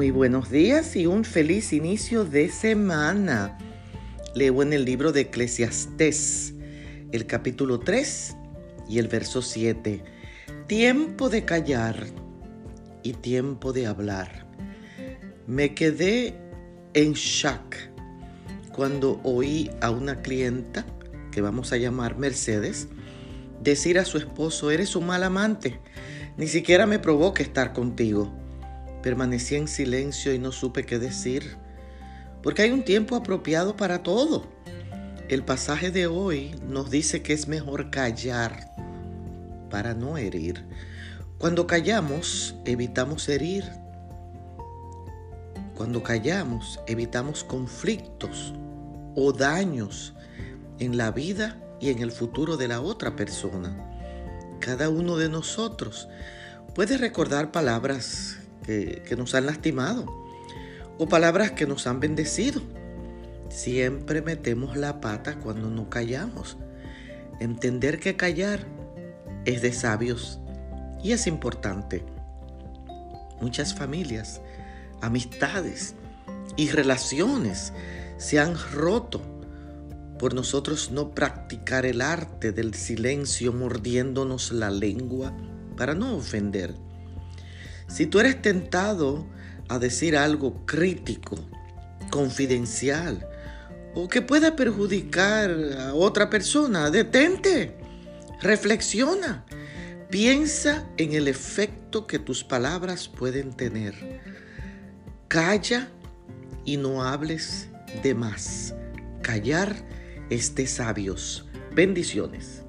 Muy buenos días y un feliz inicio de semana. Leo en el libro de Eclesiastés, el capítulo 3 y el verso 7. Tiempo de callar y tiempo de hablar. Me quedé en shock cuando oí a una clienta, que vamos a llamar Mercedes, decir a su esposo, eres un mal amante, ni siquiera me provoca estar contigo. Permanecí en silencio y no supe qué decir, porque hay un tiempo apropiado para todo. El pasaje de hoy nos dice que es mejor callar para no herir. Cuando callamos, evitamos herir. Cuando callamos, evitamos conflictos o daños en la vida y en el futuro de la otra persona. Cada uno de nosotros puede recordar palabras que, nos han lastimado o palabras que nos han bendecido. Siempre metemos la pata cuando no callamos. Entender que callar es de sabios y es importante. Muchas familias, amistades y relaciones se han roto por nosotros no practicar el arte del silencio mordiéndonos la lengua para no ofender. Si tú eres tentado a decir algo crítico, confidencial, o que pueda perjudicar a otra persona, detente, reflexiona, piensa en el efecto que tus palabras pueden tener. Calla y no hables de más. Callar es de sabios. Bendiciones.